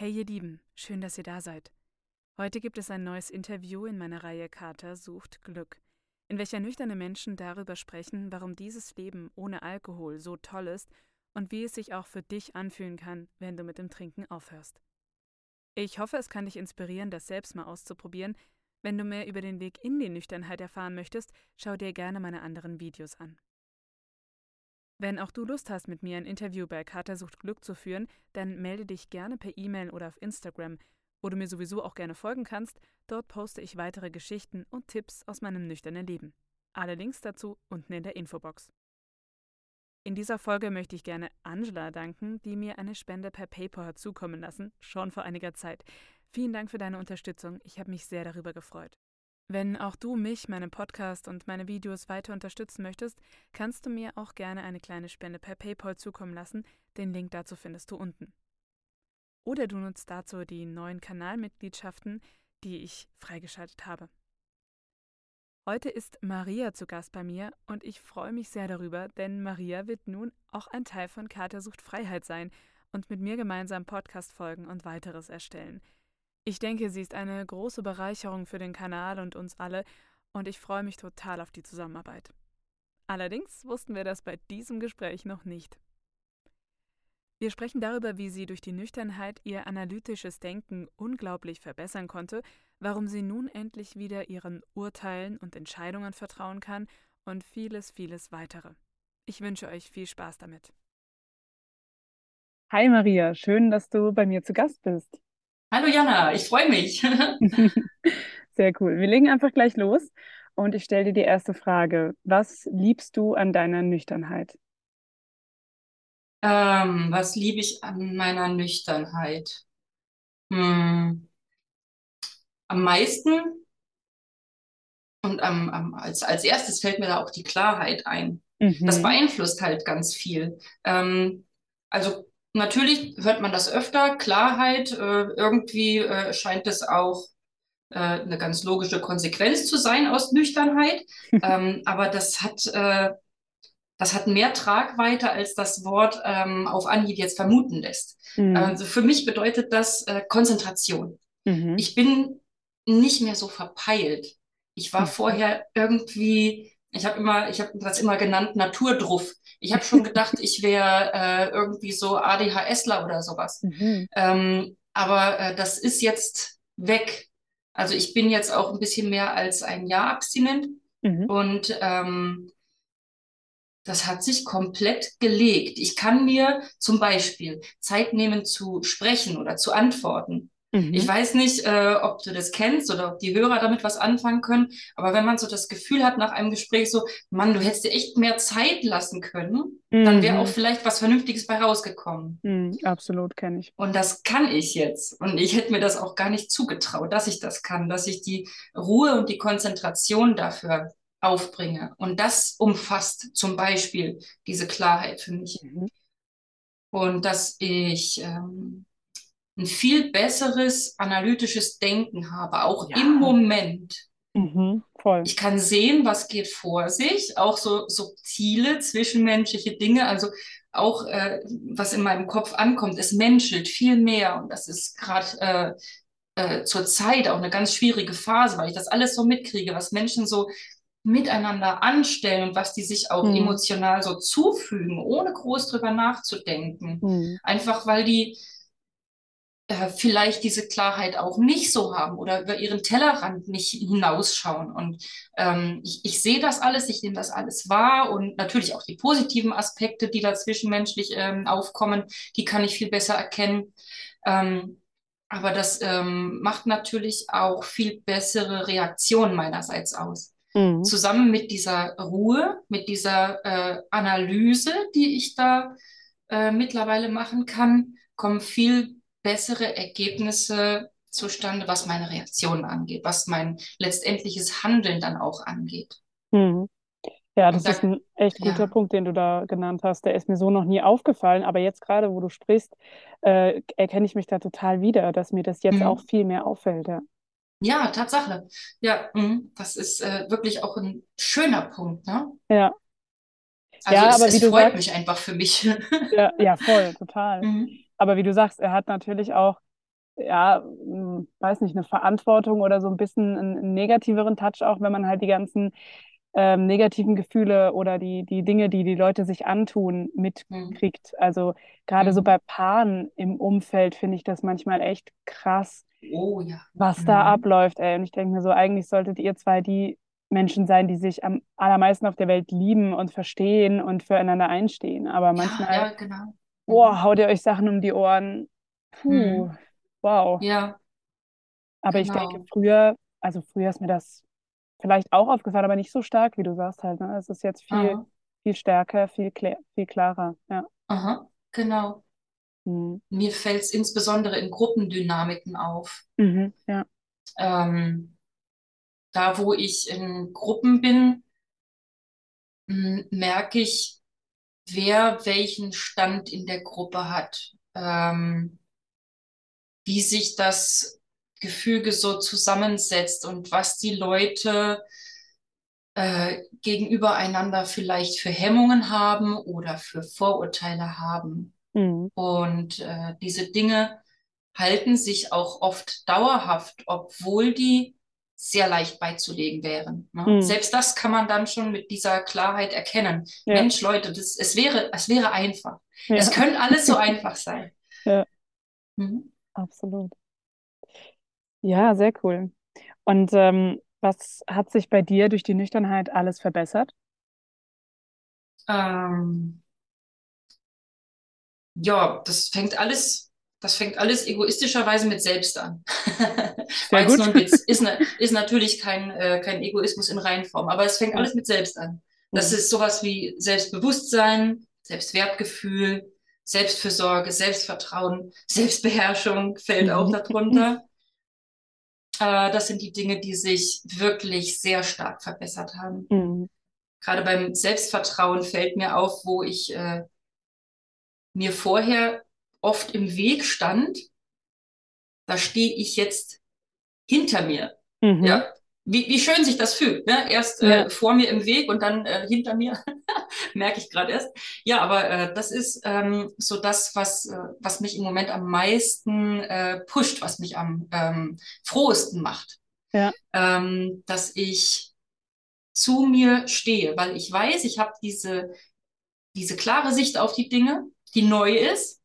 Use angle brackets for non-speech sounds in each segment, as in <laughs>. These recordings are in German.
Hey ihr Lieben, schön, dass ihr da seid. Heute gibt es ein neues Interview in meiner Reihe Kater sucht Glück, in welcher nüchterne Menschen darüber sprechen, warum dieses Leben ohne Alkohol so toll ist und wie es sich auch für dich anfühlen kann, wenn du mit dem Trinken aufhörst. Ich hoffe, es kann dich inspirieren, das selbst mal auszuprobieren. Wenn du mehr über den Weg in die Nüchternheit erfahren möchtest, schau dir gerne meine anderen Videos an. Wenn auch du Lust hast, mit mir ein Interview bei Kater sucht Glück zu führen, dann melde dich gerne per E-Mail oder auf Instagram, wo du mir sowieso auch gerne folgen kannst. Dort poste ich weitere Geschichten und Tipps aus meinem nüchternen Leben. Alle Links dazu unten in der Infobox. In dieser Folge möchte ich gerne Angela danken, die mir eine Spende per PayPal hat zukommen lassen, schon vor einiger Zeit. Vielen Dank für deine Unterstützung, ich habe mich sehr darüber gefreut. Wenn auch du mich, meinen Podcast und meine Videos weiter unterstützen möchtest, kannst du mir auch gerne eine kleine Spende per PayPal zukommen lassen. Den Link dazu findest du unten. Oder du nutzt dazu die neuen Kanalmitgliedschaften, die ich freigeschaltet habe. Heute ist Maria zu Gast bei mir und ich freue mich sehr darüber, denn Maria wird nun auch ein Teil von Kater sucht Freiheit sein und mit mir gemeinsam Podcast folgen und weiteres erstellen – ich denke, sie ist eine große Bereicherung für den Kanal und uns alle und ich freue mich total auf die Zusammenarbeit. Allerdings wussten wir das bei diesem Gespräch noch nicht. Wir sprechen darüber, wie sie durch die Nüchternheit ihr analytisches Denken unglaublich verbessern konnte, warum sie nun endlich wieder ihren Urteilen und Entscheidungen vertrauen kann und vieles, vieles weitere. Ich wünsche euch viel Spaß damit. Hi Maria, schön, dass du bei mir zu Gast bist. Hallo Jana, ich freue mich. <laughs> Sehr cool. Wir legen einfach gleich los und ich stelle dir die erste Frage. Was liebst du an deiner Nüchternheit? Ähm, was liebe ich an meiner Nüchternheit? Hm. Am meisten und am, am, als, als erstes fällt mir da auch die Klarheit ein. Mhm. Das beeinflusst halt ganz viel. Ähm, also Natürlich hört man das öfter, Klarheit, äh, irgendwie äh, scheint es auch äh, eine ganz logische Konsequenz zu sein aus Nüchternheit, <laughs> ähm, aber das hat, äh, das hat mehr Tragweite, als das Wort ähm, auf Anhieb jetzt vermuten lässt. Mhm. Also für mich bedeutet das äh, Konzentration. Mhm. Ich bin nicht mehr so verpeilt. Ich war mhm. vorher irgendwie, ich habe immer, ich habe das immer genannt, Naturdruff. Ich habe schon gedacht, <laughs> ich wäre äh, irgendwie so ADHSler oder sowas. Mhm. Ähm, aber äh, das ist jetzt weg. Also ich bin jetzt auch ein bisschen mehr als ein Jahr abstinent mhm. und ähm, das hat sich komplett gelegt. Ich kann mir zum Beispiel Zeit nehmen zu sprechen oder zu antworten. Mhm. Ich weiß nicht, äh, ob du das kennst oder ob die Hörer damit was anfangen können, aber wenn man so das Gefühl hat nach einem Gespräch so, Mann, du hättest dir echt mehr Zeit lassen können, mhm. dann wäre auch vielleicht was Vernünftiges bei rausgekommen. Mhm, absolut, kenne ich. Und das kann ich jetzt. Und ich hätte mir das auch gar nicht zugetraut, dass ich das kann, dass ich die Ruhe und die Konzentration dafür aufbringe. Und das umfasst zum Beispiel diese Klarheit für mich. Mhm. Und dass ich ähm, ein viel besseres analytisches Denken habe, auch ja. im Moment. Mhm, voll. Ich kann sehen, was geht vor sich, auch so subtile zwischenmenschliche Dinge, also auch äh, was in meinem Kopf ankommt, es menschelt viel mehr und das ist gerade äh, äh, zur Zeit auch eine ganz schwierige Phase, weil ich das alles so mitkriege, was Menschen so miteinander anstellen und was die sich auch mhm. emotional so zufügen, ohne groß drüber nachzudenken. Mhm. Einfach weil die äh, vielleicht diese Klarheit auch nicht so haben oder über ihren Tellerrand nicht hinausschauen. Und ähm, ich, ich sehe das alles, ich nehme das alles wahr und natürlich auch die positiven Aspekte, die da zwischenmenschlich ähm, aufkommen, die kann ich viel besser erkennen. Ähm, aber das ähm, macht natürlich auch viel bessere Reaktionen meinerseits aus. Mhm. Zusammen mit dieser Ruhe, mit dieser äh, Analyse, die ich da äh, mittlerweile machen kann, kommen viel bessere Ergebnisse zustande, was meine Reaktionen angeht, was mein letztendliches Handeln dann auch angeht. Mhm. Ja, das da, ist ein echt guter ja. Punkt, den du da genannt hast. Der ist mir so noch nie aufgefallen, aber jetzt gerade, wo du sprichst, äh, erkenne ich mich da total wieder, dass mir das jetzt mhm. auch viel mehr auffällt. Ja, ja Tatsache. Ja, mh, das ist äh, wirklich auch ein schöner Punkt. Ne? Ja. Also ja, es, aber es freut sagst, mich einfach für mich. Ja, ja voll, <laughs> total. Mhm. Aber wie du sagst, er hat natürlich auch ja, hm, weiß nicht, eine Verantwortung oder so ein bisschen einen, negativeren Touch auch, wenn man halt die ganzen ähm, negativen Gefühle oder die, die Dinge, die die Leute sich antun, Mhm. mitkriegt. Also gerade so Mhm. bei Paaren im Umfeld finde ich das manchmal echt krass, Oh ja. was da Mhm. abläuft, ey. Und ich denke mir so, eigentlich solltet ihr zwei die Menschen sein, die sich am allermeisten auf der Welt lieben und verstehen und füreinander einstehen. Aber Ja, manchmal, ja, genau. Mhm. boah, haut ihr euch Sachen um die Ohren. Puh, Mhm. wow. Ja, Aber ich denke, genau. früher, also früher ist mir das vielleicht auch aufgefallen, aber nicht so stark, wie du sagst halt. Ne? Es ist jetzt viel, Aha, viel stärker, viel, klär, viel klarer. Ja. aha, genau. Mhm. Mir fällt es insbesondere in Gruppendynamiken auf. Mhm. Ja. Ähm, da, wo ich in Gruppen bin, merke ich, wer welchen Stand in der Gruppe hat, ähm, wie sich das Gefüge so zusammensetzt und was die Leute äh, gegenüber einander vielleicht für Hemmungen haben oder für Vorurteile haben. Mhm. Und äh, diese Dinge halten sich auch oft dauerhaft, obwohl die sehr leicht beizulegen wären. Ne? Mhm. Selbst das kann man dann schon mit dieser Klarheit erkennen. Ja. Mensch, Leute, das, es wäre, es wäre einfach. Es Ja. könnte alles so <laughs> einfach sein. Ja. Mhm. Absolut. Ja, sehr cool. Und ähm, was hat sich bei dir durch die Nüchternheit alles verbessert? Ähm, ja, das fängt alles, das fängt alles egoistischerweise mit selbst an. <laughs> Sehr gut. ein Witz. Ist, ne, ist natürlich kein, äh, kein Egoismus in Reinform, aber es fängt alles mit selbst an. Das Mhm. ist sowas wie Selbstbewusstsein, Selbstwertgefühl, Selbstfürsorge, Selbstvertrauen, Selbstbeherrschung fällt auch Mhm. darunter. Äh, das sind die Dinge, die sich wirklich sehr stark verbessert haben. Mhm. Gerade beim Selbstvertrauen fällt mir auf, wo ich äh, mir vorher oft im Weg stand, da stehe ich jetzt hinter mir. Mhm. Ja, wie, wie schön sich das fühlt. Ne? Erst Ja. äh, vor mir im Weg und dann äh, hinter mir, <laughs> merke ich gerade erst. Ja, aber äh, das ist ähm, so das, was, äh, was mich im Moment am meisten äh, pusht, was mich am ähm, frohesten macht. Ja. Ähm, dass ich zu mir stehe, weil ich weiß, ich habe diese, diese klare Sicht auf die Dinge, die neu ist.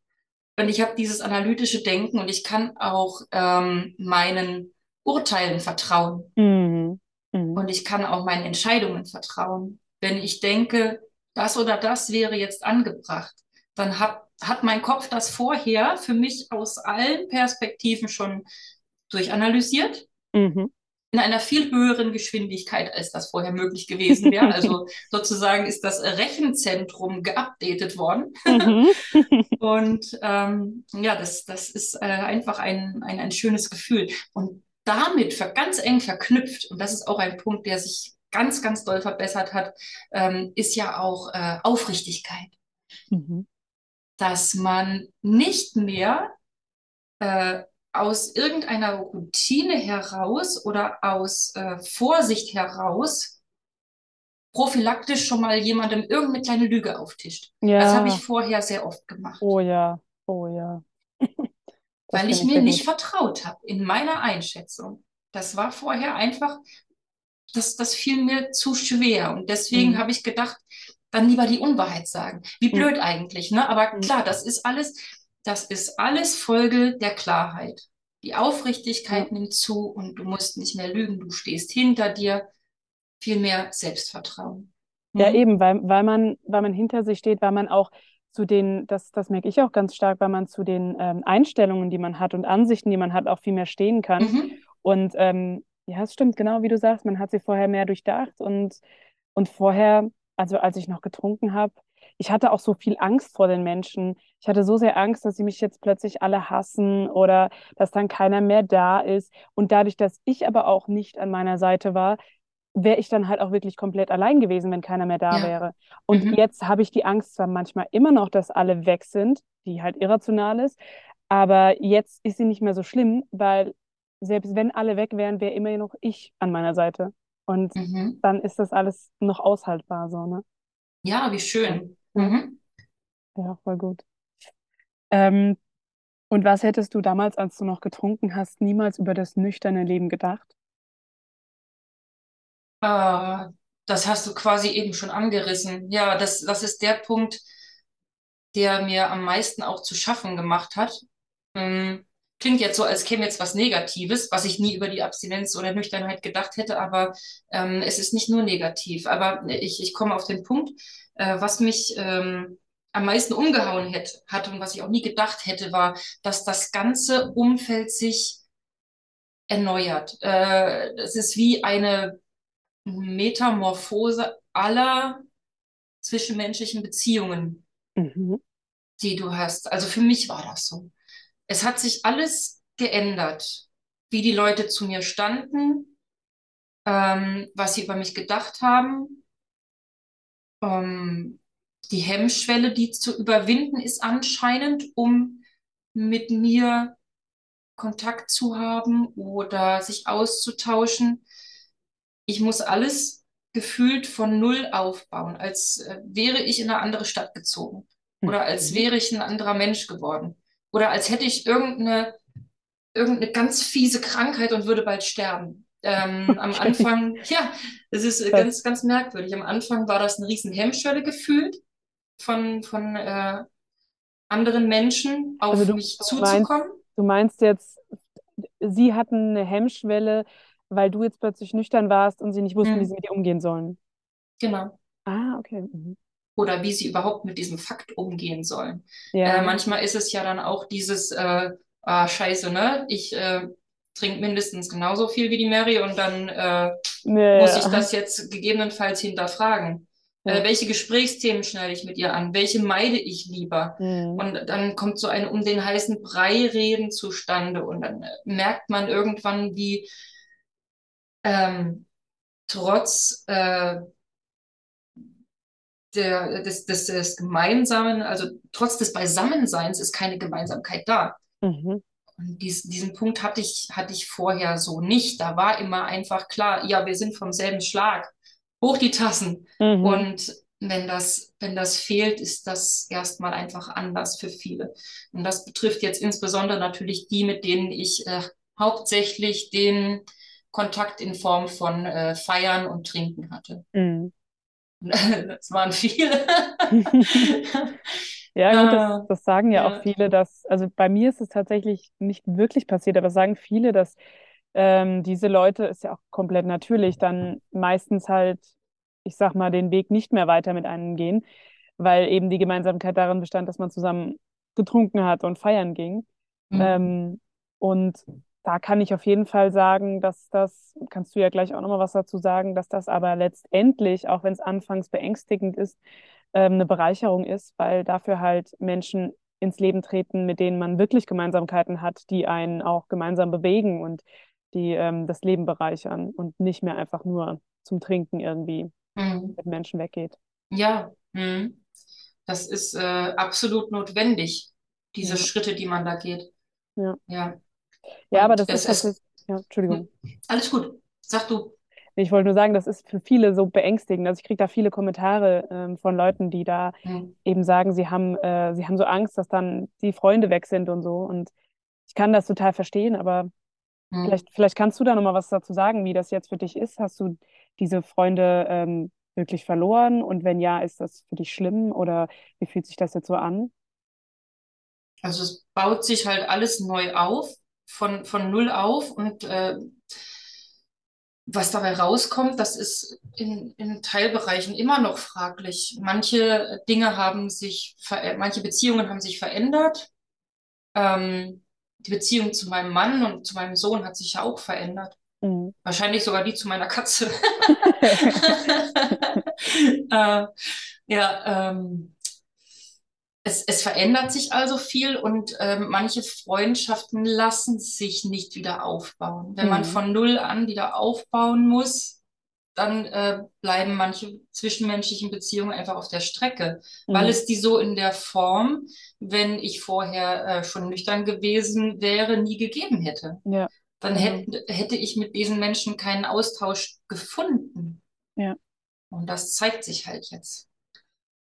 Und ich habe dieses analytische Denken und ich kann auch ähm, meinen Urteilen vertrauen. Mhm. Mhm. Und ich kann auch meinen Entscheidungen vertrauen. Wenn ich denke, das oder das wäre jetzt angebracht, dann hat, hat mein Kopf das vorher für mich aus allen Perspektiven schon durchanalysiert Mhm. In einer viel höheren Geschwindigkeit, als das vorher möglich gewesen wäre. Also <laughs> sozusagen ist das Rechenzentrum geupdatet worden. Mhm. <laughs> <laughs> Und ähm, ja, das, das ist äh, einfach ein, ein, ein schönes Gefühl. Und damit ganz eng verknüpft, und das ist auch ein Punkt, der sich ganz, ganz doll verbessert hat, ähm, ist ja auch äh, Aufrichtigkeit. Mhm. Dass man nicht mehr äh, aus irgendeiner Routine heraus oder aus äh, Vorsicht heraus prophylaktisch schon mal jemandem irgendeine kleine Lüge auftischt. Das habe ich Ja. vorher sehr oft gemacht. Oh ja. Oh ja. <laughs> Weil ich ich mir sehr nicht vertraut habe in meiner Einschätzung. Das war vorher einfach, das, das fiel mir zu schwer. Und deswegen Mhm. habe ich gedacht, dann lieber die Unwahrheit sagen. Wie Mhm. blöd eigentlich, ne? Aber Mhm. klar, das ist alles, das ist alles Folge der Klarheit. Die Ja. Aufrichtigkeit nimmt zu und du musst nicht mehr lügen, du stehst hinter dir, viel mehr Selbstvertrauen. Ja, Mhm. eben, weil, weil man, weil man hinter sich steht, weil man auch zu den, das, das merke ich auch ganz stark, weil man zu den ähm, Einstellungen, die man hat und Ansichten, die man hat, auch viel mehr stehen kann. Mhm. Und ähm, ja, es stimmt, genau wie du sagst, man hat sie vorher mehr durchdacht und, und vorher, also als ich noch getrunken habe, ich hatte auch so viel Angst vor den Menschen. Ich hatte so sehr Angst, dass sie mich jetzt plötzlich alle hassen oder dass dann keiner mehr da ist. Und dadurch, dass ich aber auch nicht an meiner Seite war, wäre ich dann halt auch wirklich komplett allein gewesen, wenn keiner mehr da Ja. wäre. Und Mhm. jetzt habe ich die Angst zwar manchmal immer noch, dass alle weg sind, die halt irrational ist, aber jetzt ist sie nicht mehr so schlimm, weil selbst wenn alle weg wären, wäre immer noch ich an meiner Seite. Und Mhm. dann ist das alles noch aushaltbar, so, ne? Ja, wie schön. Mhm. Ja, voll gut. Ähm, Und was hättest du damals, als du noch getrunken hast, niemals über das nüchterne Leben gedacht? Äh, das hast du quasi eben schon angerissen. Ja, das, das ist der Punkt, der mir am meisten auch zu schaffen gemacht hat. Ähm, klingt jetzt so, als käme jetzt was Negatives, was ich nie über die Abstinenz oder Nüchternheit gedacht hätte, aber ähm, es ist nicht nur negativ. Aber ich, ich komme auf den Punkt, äh, was mich ähm, am meisten umgehauen hätte, hat und was ich auch nie gedacht hätte, war, dass das ganze Umfeld sich erneuert. Äh, es ist wie eine Metamorphose aller zwischenmenschlichen Beziehungen, Mhm. die du hast. Also für mich war das so. Es hat sich alles geändert, wie die Leute zu mir standen, ähm, was sie über mich gedacht haben. Ähm, die Hemmschwelle, die zu überwinden ist anscheinend, um mit mir Kontakt zu haben oder sich auszutauschen. Ich muss alles gefühlt von Null aufbauen, als äh, wäre ich in eine andere Stadt gezogen oder als Mhm. wäre ich ein anderer Mensch geworden oder als hätte ich irgendeine, irgendeine ganz fiese Krankheit und würde bald sterben. Ähm, <laughs> am. Anfang, ja, es ist äh, ganz, ganz merkwürdig. Am Anfang war das eine riesen Hemmschwelle gefühlt von, von äh, anderen Menschen Also auf du, mich du meinst, zuzukommen. du meinst jetzt, sie hatten eine Hemmschwelle, weil du jetzt plötzlich nüchtern warst und sie nicht wussten, wie sie mit dir umgehen sollen. genau. Ah, okay. Mhm. Oder wie sie überhaupt mit diesem Fakt umgehen sollen. Äh, Ja. manchmal ist es ja dann auch dieses, äh, ah, scheiße, ne? Ich äh, trinke mindestens genauso viel wie die Mary und dann äh, Ja, muss ich das jetzt gegebenenfalls hinterfragen. Äh, welche Gesprächsthemen schneide ich mit ihr an? Welche meide ich lieber? Mhm. Und dann kommt so ein um den heißen Brei reden zustande und dann äh, merkt man irgendwann, wie ähm, trotz äh, der, des, des, des Gemeinsamen, also trotz des Beisammenseins ist keine Gemeinsamkeit da. Mhm. Und dies, diesen Punkt hatte ich, hatte ich vorher so nicht. Da war immer einfach klar, ja, wir sind vom selben Schlag. Hoch die Tassen. Mhm. Und wenn das, wenn das fehlt, ist das erstmal einfach anders für viele. Und das betrifft jetzt insbesondere natürlich die, mit denen ich äh, hauptsächlich den Kontakt in Form von äh, Feiern und Trinken hatte. Mhm. <laughs> Das waren viele. <laughs> Ja, gut, das, das sagen ja auch ja. viele, dass, also bei mir ist es tatsächlich nicht wirklich passiert, aber sagen viele, dass ähm, diese Leute, ist ja auch komplett natürlich, dann meistens halt, ich sag mal, den Weg nicht mehr weiter mit einem gehen, weil eben die Gemeinsamkeit darin bestand, dass man zusammen getrunken hat und feiern ging. Hm. Ähm, und da kann ich auf jeden Fall sagen, dass das, kannst du ja gleich auch nochmal was dazu sagen, dass das aber letztendlich, auch wenn es anfangs beängstigend ist, ähm, eine Bereicherung ist, weil dafür halt Menschen ins Leben treten, mit denen man wirklich Gemeinsamkeiten hat, die einen auch gemeinsam bewegen und die ähm, das Leben bereichern und nicht mehr einfach nur zum Trinken irgendwie Hm. mit Menschen weggeht. Ja, hm. Das ist äh, absolut notwendig, diese Ja, Schritte, die man da geht. ja. Ja. Ja, aber das es ist ist, ja, Entschuldigung. hm. Alles gut. Sag du. Ich wollte nur sagen, das ist für viele so beängstigend. Also ich kriege da viele Kommentare ähm, von Leuten, die da Hm. eben sagen, sie haben, äh, sie haben so Angst, dass dann die Freunde weg sind und so. Und ich kann das total verstehen, aber Hm. vielleicht, vielleicht kannst du da nochmal was dazu sagen, wie das jetzt für dich ist. Hast du diese Freunde ähm, wirklich verloren? Und wenn ja, ist das für dich schlimm oder wie fühlt sich das jetzt so an? Also es baut sich halt alles neu auf, von, von null auf und äh, was dabei rauskommt, das ist in, in Teilbereichen immer noch fraglich. Manche Dinge haben sich, manche Beziehungen haben sich verändert. Ähm, die Beziehung zu meinem Mann und zu meinem Sohn hat sich ja auch verändert. Mhm. Wahrscheinlich sogar die zu meiner Katze. <laughs> <laughs> äh, ja, ähm, es, es verändert sich also viel und ähm, manche Freundschaften lassen sich nicht wieder aufbauen. Wenn man Mhm. von Null an wieder aufbauen muss, dann äh, bleiben manche zwischenmenschlichen Beziehungen einfach auf der Strecke, weil Mhm. es die so in der Form, wenn ich vorher äh, schon nüchtern gewesen wäre, nie gegeben hätte. Ja, Dann genau. hätte, hätte ich mit diesen Menschen keinen Austausch gefunden. Ja. Und das zeigt sich halt jetzt.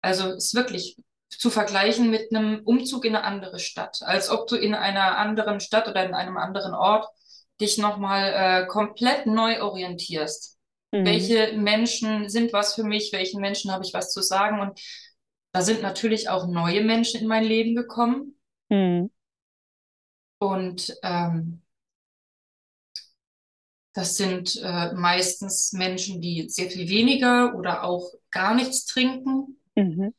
Also es ist wirklich zu vergleichen mit einem Umzug in eine andere Stadt, als ob du in einer anderen Stadt oder in einem anderen Ort dich nochmal äh, komplett neu orientierst. Mhm. Welche Menschen sind was für mich? Welchen Menschen habe ich was zu sagen? Und da sind natürlich auch neue Menschen in mein Leben gekommen. Mhm. Und ähm, das sind äh, meistens Menschen, die sehr viel weniger oder auch gar nichts trinken Mhm.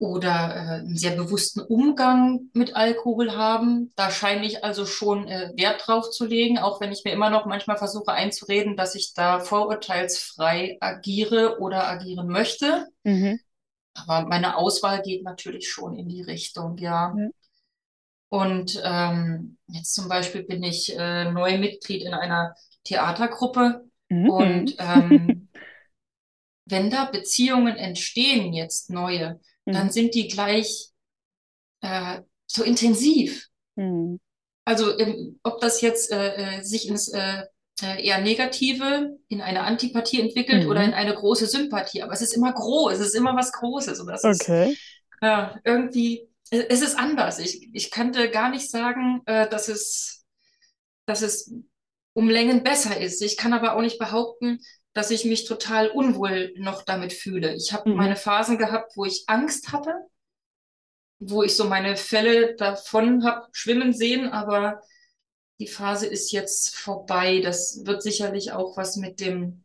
Oder äh, einen sehr bewussten Umgang mit Alkohol haben. Da scheine ich also schon äh, Wert drauf zu legen, auch wenn ich mir immer noch manchmal versuche einzureden, dass ich da vorurteilsfrei agiere oder agieren möchte. Mhm. Aber meine Auswahl geht natürlich schon in die Richtung, ja. Ja. Und ähm, jetzt zum Beispiel bin ich äh, neu Mitglied in einer Theatergruppe. Mhm. Und ähm, <laughs> wenn da Beziehungen entstehen, jetzt neue, dann Mhm. sind die gleich äh, so intensiv. Mhm. Also ähm, ob das jetzt äh, äh, sich ins äh, äh, eher Negative, in eine Antipathie entwickelt oder in Mhm. eine große Sympathie. Aber es ist immer groß, es ist immer was Großes. Und das ist Okay. ja irgendwie, äh, es ist anders. Ich, ich könnte gar nicht sagen, dass es, dass es um Längen besser ist. Ich kann aber auch nicht behaupten, dass ich mich total unwohl noch damit fühle. Ich habe Mhm. meine Phasen gehabt, wo ich Angst hatte, wo ich so meine Fälle davon habe schwimmen sehen, aber die Phase ist jetzt vorbei. Das wird sicherlich auch was mit dem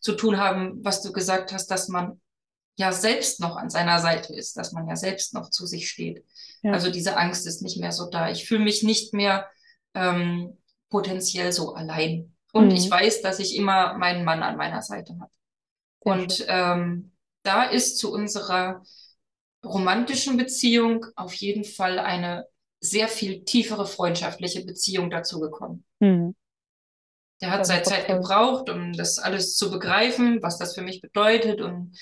zu tun haben, was du gesagt hast, dass man ja selbst noch an seiner Seite ist, dass man ja selbst noch zu sich steht. Ja. Also diese Angst ist nicht mehr so da. Ich fühle mich nicht mehr ähm, potenziell so allein. Und ich Mhm. weiß, dass ich immer meinen Mann an meiner Seite habe. Und ähm, da ist zu unserer romantischen Beziehung auf jeden Fall eine sehr viel tiefere freundschaftliche Beziehung dazu gekommen. Mhm. Der hat seine Zeit gebraucht, um das alles zu begreifen, was das für mich bedeutet und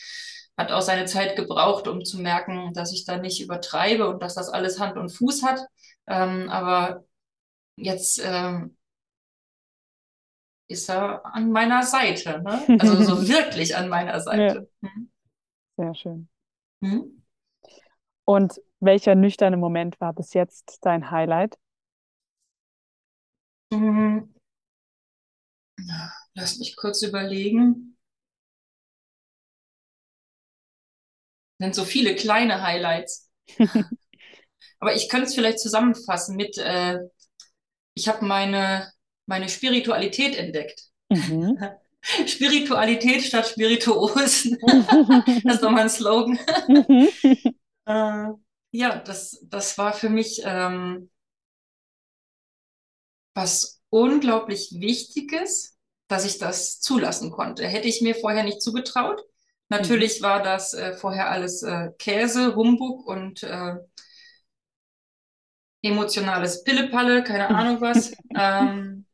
hat auch seine Zeit gebraucht, um zu merken, dass ich da nicht übertreibe und dass das alles Hand und Fuß hat. Ähm, aber jetzt ähm, ist er an meiner Seite, ne? Also so <laughs> wirklich an meiner Seite. Mhm. Sehr schön. Mhm. Und welcher nüchterne Moment war bis jetzt dein Highlight? Mhm. Lass mich kurz überlegen. Sind so viele kleine Highlights. <laughs> Aber ich könnte es vielleicht zusammenfassen mit, äh, ich habe meine, meine Spiritualität entdeckt. Mhm. <laughs> Spiritualität statt Spirituos. <laughs> Das ist doch mal ein Slogan. Mhm. <laughs> Äh, ja, das, das war für mich ähm, was unglaublich Wichtiges, dass ich das zulassen konnte. Hätte ich mir vorher nicht zugetraut. Natürlich war das äh, vorher alles äh, Käse, Humbug und äh, emotionales Pillepalle, keine Ahnung was. Ähm,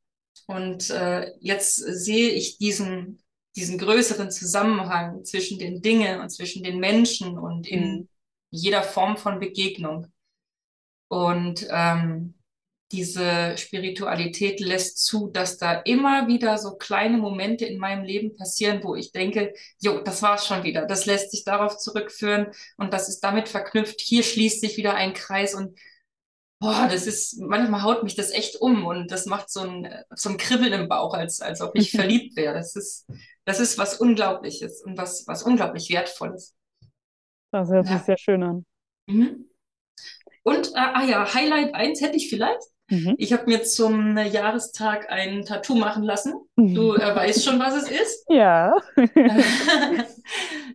und äh, jetzt sehe ich diesen, diesen größeren Zusammenhang zwischen den Dingen und zwischen den Menschen und in Mhm. jeder Form von Begegnung. Und ähm, diese Spiritualität lässt zu, dass da immer wieder so kleine Momente in meinem Leben passieren, wo ich denke, jo, das war's schon wieder. Das lässt sich darauf zurückführen und das ist damit verknüpft. Hier schließt sich wieder ein Kreis und boah, das ist, manchmal haut mich das echt um und das macht so ein, so ein Kribbeln im Bauch, als, als ob ich <laughs> verliebt wäre. Das ist, das ist was Unglaubliches und was, was unglaublich Wertvolles. Das hört sich Ja. sehr schön an. Mhm. Und, äh, ah ja, Highlight 1 hätte ich vielleicht. Mhm. Ich habe mir zum Jahrestag ein Tattoo machen lassen. Du äh, weißt schon, was es ist. <laughs> Ja. <laughs>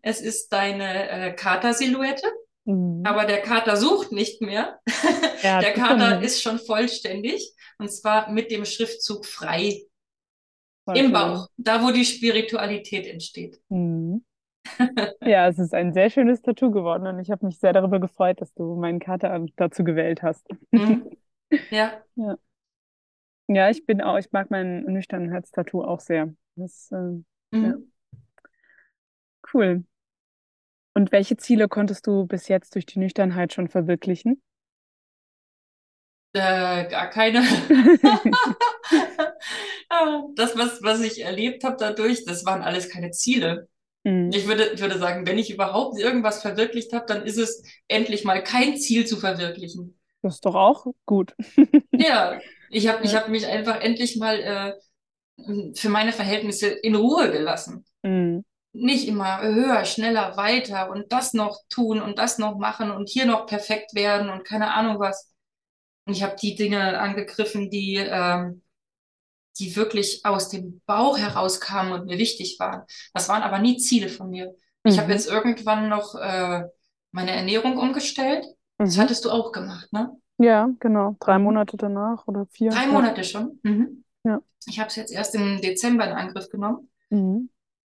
Es ist deine äh, Kater-Silhouette, Mhm. aber der Kater sucht nicht mehr. <laughs> Hat Der Kater ist schon vollständig und zwar mit dem Schriftzug frei Voll im schön. Bauch, da wo die Spiritualität entsteht. Mhm. <laughs> Ja, es ist ein sehr schönes Tattoo geworden und ich habe mich sehr darüber gefreut, dass du meinen Kater dazu gewählt hast. Mhm. <laughs> Ja, Ja, ich bin auch, ich mag mein Nüchternheitstattoo auch sehr. Das, äh, Ja. mhm. cool. Und welche Ziele konntest du bis jetzt durch die Nüchternheit schon verwirklichen? Äh, gar keine. <laughs> Das, was, was ich erlebt habe dadurch, das waren alles keine Ziele. Mhm. Ich würde, würde sagen, wenn ich überhaupt irgendwas verwirklicht habe, dann ist es endlich mal kein Ziel zu verwirklichen. Das ist doch auch gut. <laughs> ja, ich habe ich hab mich einfach endlich mal äh, für meine Verhältnisse in Ruhe gelassen. Mhm. Nicht immer höher, schneller, weiter und das noch tun und das noch machen und hier noch perfekt werden und keine Ahnung was. Und ich habe die Dinge angegriffen, die, ähm, die wirklich aus dem Bauch herauskamen und mir wichtig waren. Das waren aber nie Ziele von mir. Mhm. Ich habe jetzt irgendwann noch äh, meine Ernährung umgestellt. Das mhm. hattest du auch gemacht, ne? Ja, genau. Drei mhm. Monate danach oder vier. Drei Monate schon. Mhm. Ja. Ich habe es jetzt erst im Dezember in Angriff genommen. Mhm.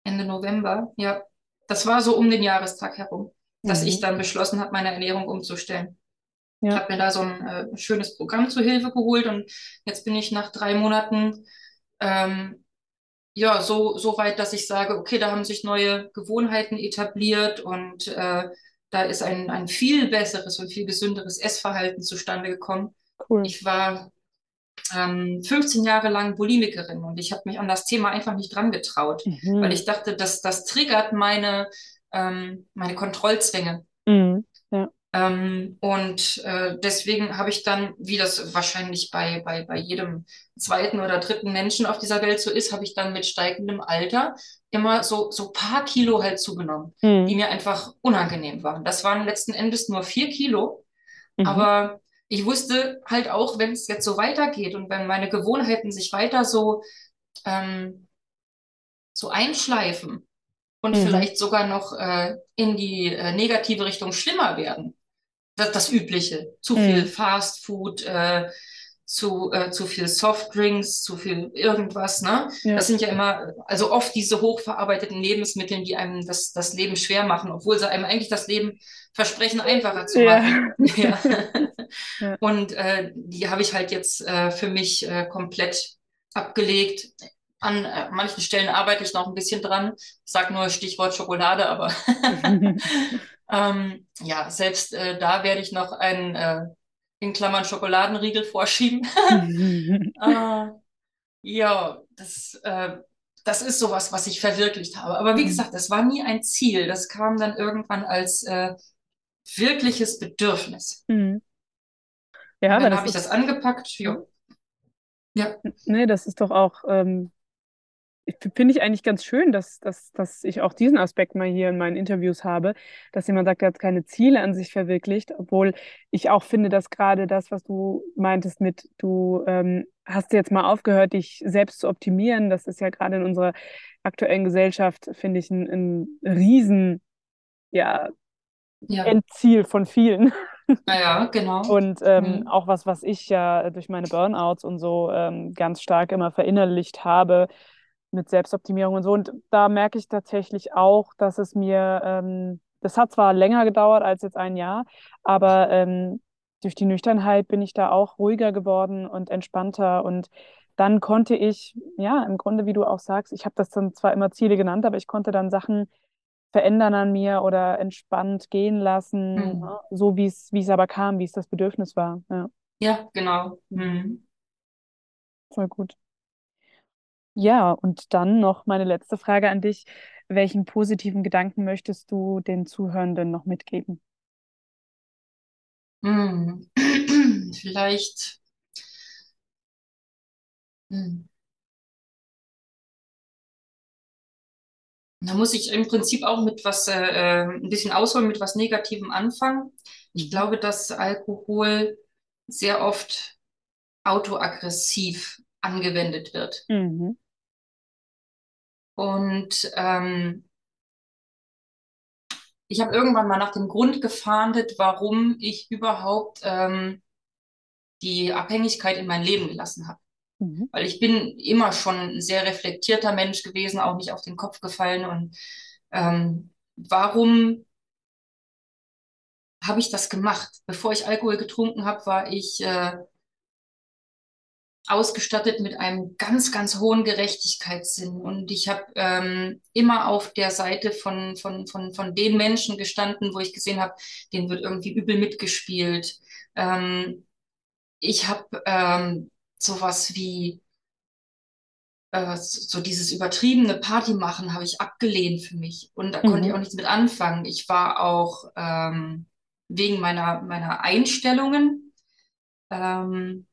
Ende November. Ja. Das war so um den Jahrestag herum, dass ich mhm. dann beschlossen habe, meine Ernährung umzustellen. Ja. Ich habe mir da so ein äh, schönes Programm zur Hilfe geholt und jetzt bin ich nach drei Monaten ähm, ja so, so weit, dass ich sage, okay, da haben sich neue Gewohnheiten etabliert und äh, da ist ein, ein viel besseres und viel gesünderes Essverhalten zustande gekommen. Cool. Ich war ähm, 15 Jahre lang Bulimikerin und ich habe mich an das Thema einfach nicht dran getraut, mhm. weil ich dachte, dass das triggert meine, ähm, meine Kontrollzwänge. Mhm. Ja. Ähm, und äh, deswegen habe ich dann, wie das wahrscheinlich bei, bei, bei jedem zweiten oder dritten Menschen auf dieser Welt so ist, habe ich dann mit steigendem Alter immer so, so paar Kilo halt zugenommen, mhm. die mir einfach unangenehm waren. Das waren letzten Endes nur vier Kilo, mhm. aber ich wusste halt auch, wenn es jetzt so weitergeht und wenn meine Gewohnheiten sich weiter so, ähm, so einschleifen und mhm. vielleicht sogar noch äh, in die äh, negative Richtung schlimmer werden, das, das Übliche. Zu mhm. viel Fast Food, äh, zu, äh, zu viel Softdrinks, zu viel irgendwas, ne? Ja. Das sind ja immer, also oft diese hochverarbeiteten Lebensmittel, die einem das, das Leben schwer machen, obwohl sie einem eigentlich das Leben versprechen, einfacher zu machen. <laughs> Ja. ja. Und äh, die habe ich halt jetzt äh, für mich äh, komplett abgelegt. An äh, manchen Stellen arbeite ich noch ein bisschen dran. Ich sage nur Stichwort Schokolade, aber <laughs> <laughs> Ähm, ja, selbst äh, da werde ich noch einen äh, in Klammern Schokoladenriegel vorschieben. äh, <laughs> <laughs> ja, das, äh, das ist sowas, was ich verwirklicht habe. Aber wie mhm. gesagt, das war nie ein Ziel. Das kam dann irgendwann als äh, wirkliches Bedürfnis. Mhm. Ja, dann habe ich das angepackt. Ja. ja. Nee, das ist doch auch ähm, finde ich eigentlich ganz schön, dass, dass, dass ich auch diesen Aspekt mal hier in meinen Interviews habe, dass jemand sagt, er hat keine Ziele an sich verwirklicht, obwohl ich auch finde, dass gerade das, was du meintest mit, du ähm, hast jetzt mal aufgehört, dich selbst zu optimieren, das ist ja gerade in unserer aktuellen Gesellschaft, finde ich, ein, ein riesen, ja, ja. Endziel von vielen. Naja, genau. Und ähm, mhm. auch was, was ich ja durch meine Burnouts und so ähm, ganz stark immer verinnerlicht habe, mit Selbstoptimierung und so. Und da merke ich tatsächlich auch, dass es mir, ähm, das hat zwar länger gedauert als jetzt ein Jahr, aber ähm, durch die Nüchternheit bin ich da auch ruhiger geworden und entspannter. Und dann konnte ich, ja, im Grunde, wie du auch sagst, ich habe das dann zwar immer Ziele genannt, aber ich konnte dann Sachen verändern an mir oder entspannt gehen lassen, mhm. so wie es, wie es aber kam, wie es das Bedürfnis war. Ja, ja genau. Mhm. Voll gut. Ja, und dann noch meine letzte Frage an dich. Welchen positiven Gedanken möchtest du den Zuhörenden noch mitgeben? Hm. <clears throat> Vielleicht. Hm. Da muss ich im Prinzip auch mit was, äh, äh ein bisschen ausholen, mit was Negativem anfangen. Ich mhm. glaube, dass Alkohol sehr oft autoaggressiv angewendet wird. Mhm. Und ähm, ich habe irgendwann mal nach dem Grund gefahndet, warum ich überhaupt ähm, die Abhängigkeit in mein Leben gelassen habe. Mhm. Weil ich bin immer schon ein sehr reflektierter Mensch gewesen, auch nicht auf den Kopf gefallen. Und ähm, warum habe ich das gemacht? Bevor ich Alkohol getrunken habe, war ich äh, ausgestattet mit einem ganz, ganz hohen Gerechtigkeitssinn. Und ich habe ähm, immer auf der Seite von, von, von, von den Menschen gestanden, wo ich gesehen habe, denen wird irgendwie übel mitgespielt. Ähm, ich habe ähm, sowas wie äh, so dieses übertriebene Party machen habe ich abgelehnt für mich. Und da konnte ich Mhm. auch nichts mit anfangen. Ich war auch ähm, wegen meiner, meiner Einstellungen ähm,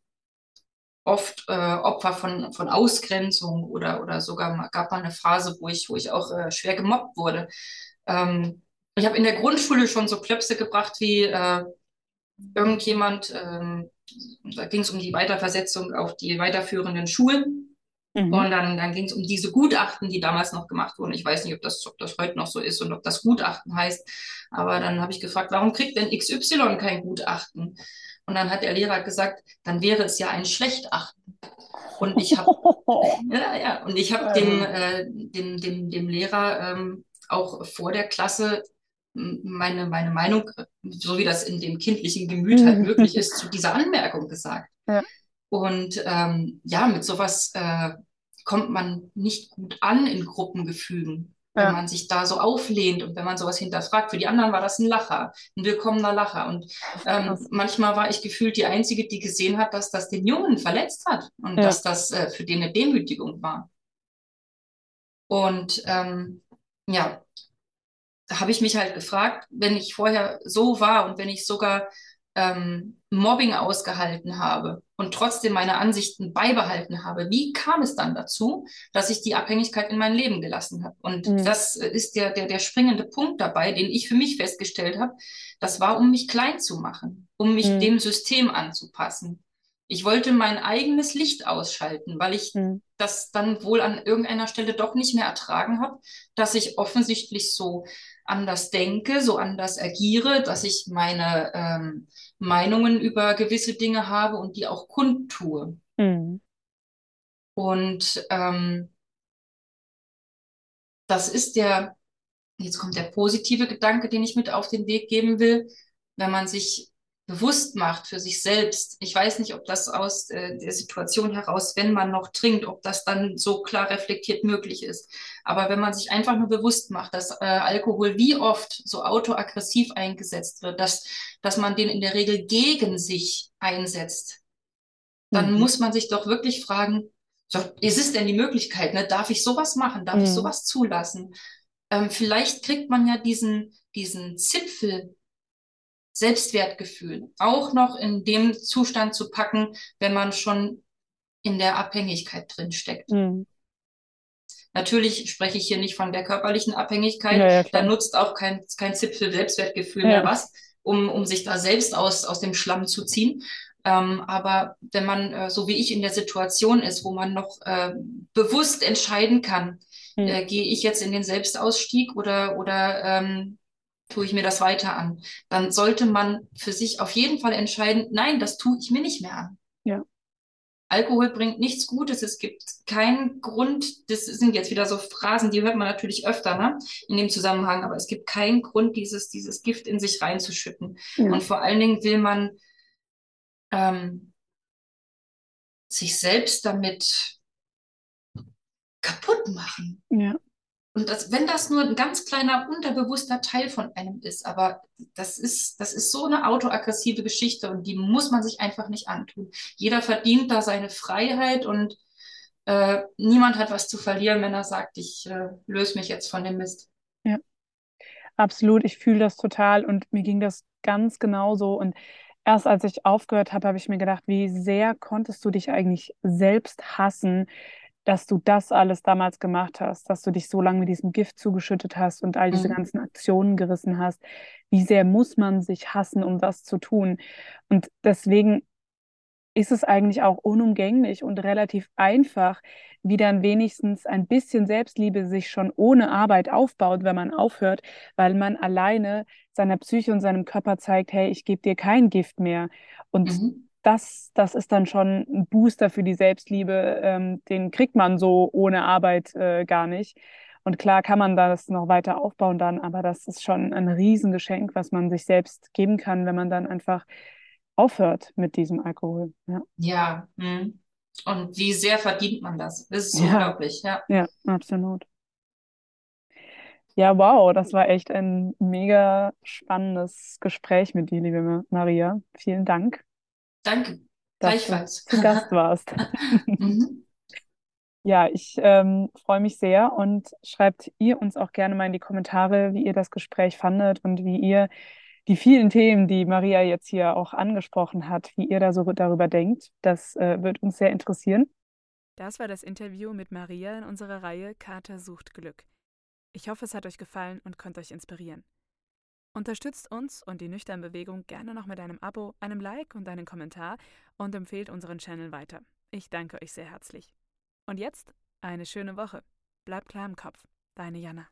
oft äh, Opfer von, von Ausgrenzung oder, oder sogar mal, gab mal eine Phase, wo ich, wo ich auch äh, schwer gemobbt wurde. Ähm, ich habe in der Grundschule schon so Klöpse gebracht wie äh, irgendjemand, ähm, da ging es um die Weiterversetzung auf die weiterführenden Schulen. Mhm. Und dann, dann ging es um diese Gutachten, die damals noch gemacht wurden. Ich weiß nicht, ob das, ob das heute noch so ist und ob das Gutachten heißt. Aber dann habe ich gefragt, warum kriegt denn XY kein Gutachten? Und dann hat der Lehrer gesagt, dann wäre es ja ein Schlechter. Und ich habe <laughs> ja, ja, und ich habe dem, äh, dem, dem, dem Lehrer ähm, auch vor der Klasse meine, meine Meinung, so wie das in dem kindlichen Gemüt halt möglich ist, zu dieser Anmerkung gesagt. Ja, Und ähm, ja, mit sowas äh, kommt man nicht gut an in Gruppengefügen, wenn ja, man sich da so auflehnt und wenn man sowas hinterfragt. Für die anderen war das ein Lacher, ein willkommener Lacher. Und ähm, manchmal war ich gefühlt die Einzige, die gesehen hat, dass das den Jungen verletzt hat und Ja, dass das äh, für den eine Demütigung war. Und ähm, ja, da habe ich mich halt gefragt, wenn ich vorher so war und wenn ich sogar ähm, Mobbing ausgehalten habe und trotzdem meine Ansichten beibehalten habe, wie kam es dann dazu, dass ich die Abhängigkeit in mein Leben gelassen habe? Und mhm. das ist der, der, der springende Punkt dabei, den ich für mich festgestellt habe. Das war, um mich klein zu machen, um mich Mhm. dem System anzupassen. Ich wollte mein eigenes Licht ausschalten, weil ich Mhm. das dann wohl an irgendeiner Stelle doch nicht mehr ertragen habe, dass ich offensichtlich so anders denke, so anders agiere, dass ich meine ähm, Meinungen über gewisse Dinge habe und die auch kundtue. Mhm. Und ähm, das ist der, jetzt kommt der positive Gedanke, den ich mit auf den Weg geben will, wenn man sich bewusst macht für sich selbst. Ich weiß nicht, ob das aus äh, der Situation heraus, wenn man noch trinkt, ob das dann so klar reflektiert möglich ist. Aber wenn man sich einfach nur bewusst macht, dass äh, Alkohol wie oft so autoaggressiv eingesetzt wird, dass, dass man den in der Regel gegen sich einsetzt, dann Mhm. muss man sich doch wirklich fragen, so, ist es denn die Möglichkeit, ne? Darf ich sowas machen? Darf ich Mhm. sowas zulassen? Ähm, vielleicht kriegt man ja diesen, diesen Zipfel Selbstwertgefühl auch noch in dem Zustand zu packen, wenn man schon in der Abhängigkeit drin steckt. Mhm. Natürlich spreche ich hier nicht von der körperlichen Abhängigkeit. Ja, ja, Da nutzt auch kein, kein Zipfel Selbstwertgefühl mehr Ja. was, um, um sich da selbst aus, aus dem Schlamm zu ziehen. Ähm, aber wenn man, äh, so wie ich in der Situation ist, wo man noch äh, bewusst entscheiden kann, Mhm. äh, gehe ich jetzt in den Selbstausstieg oder, oder ähm, tue ich mir das weiter an, dann sollte man für sich auf jeden Fall entscheiden, nein, das tue ich mir nicht mehr an. Ja. Alkohol bringt nichts Gutes. Es gibt keinen Grund, das sind jetzt wieder so Phrasen, die hört man natürlich öfter, ne, in dem Zusammenhang, aber es gibt keinen Grund, dieses, dieses Gift in sich reinzuschütten. Ja. Und vor allen Dingen will man ähm, sich selbst damit kaputt machen. Ja. Und das, wenn das nur ein ganz kleiner unterbewusster Teil von einem ist, aber das ist, das ist so eine autoaggressive Geschichte und die muss man sich einfach nicht antun. Jeder verdient da seine Freiheit und äh, niemand hat was zu verlieren, wenn er sagt, ich äh, löse mich jetzt von dem Mist. Ja. Absolut, ich fühle das total und mir ging das ganz genauso. Und erst als ich aufgehört habe, habe ich mir gedacht, wie sehr konntest du dich eigentlich selbst hassen, dass du das alles damals gemacht hast, dass du dich so lange mit diesem Gift zugeschüttet hast und all diese Mhm. ganzen Aktionen gerissen hast. Wie sehr muss man sich hassen, um das zu tun? Und deswegen ist es eigentlich auch unumgänglich und relativ einfach, wie dann wenigstens ein bisschen Selbstliebe sich schon ohne Arbeit aufbaut, wenn man aufhört, weil man alleine seiner Psyche und seinem Körper zeigt, hey, ich gebe dir kein Gift mehr. Und Mhm. Das, das ist dann schon ein Booster für die Selbstliebe, ähm, den kriegt man so ohne Arbeit äh, gar nicht. Und klar kann man das noch weiter aufbauen dann, aber das ist schon ein Riesengeschenk, was man sich selbst geben kann, wenn man dann einfach aufhört mit diesem Alkohol. Ja, Ja. Mhm. Und wie sehr verdient man das? Das ist <laughs> ja, unglaublich, ja. ja, absolut. Ja, wow, das war echt ein mega spannendes Gespräch mit dir, liebe Ma- Maria. Vielen Dank, Danke. dass du Gleichfalls. zu Gast warst. <laughs> <laughs> Mhm. Ja, ich ähm, freue mich sehr und schreibt ihr uns auch gerne mal in die Kommentare, wie ihr das Gespräch fandet und wie ihr die vielen Themen, die Maria jetzt hier auch angesprochen hat, wie ihr da so darüber denkt. Das äh, wird uns sehr interessieren. Das war das Interview mit Maria in unserer Reihe Kater sucht Glück. Ich hoffe, es hat euch gefallen und konnte euch inspirieren. Unterstützt uns und die Nüchtern Bewegung gerne noch mit einem Abo, einem Like und einem Kommentar und empfehlt unseren Channel weiter. Ich danke euch sehr herzlich. Und jetzt eine schöne Woche. Bleibt klar im Kopf. Deine Jana.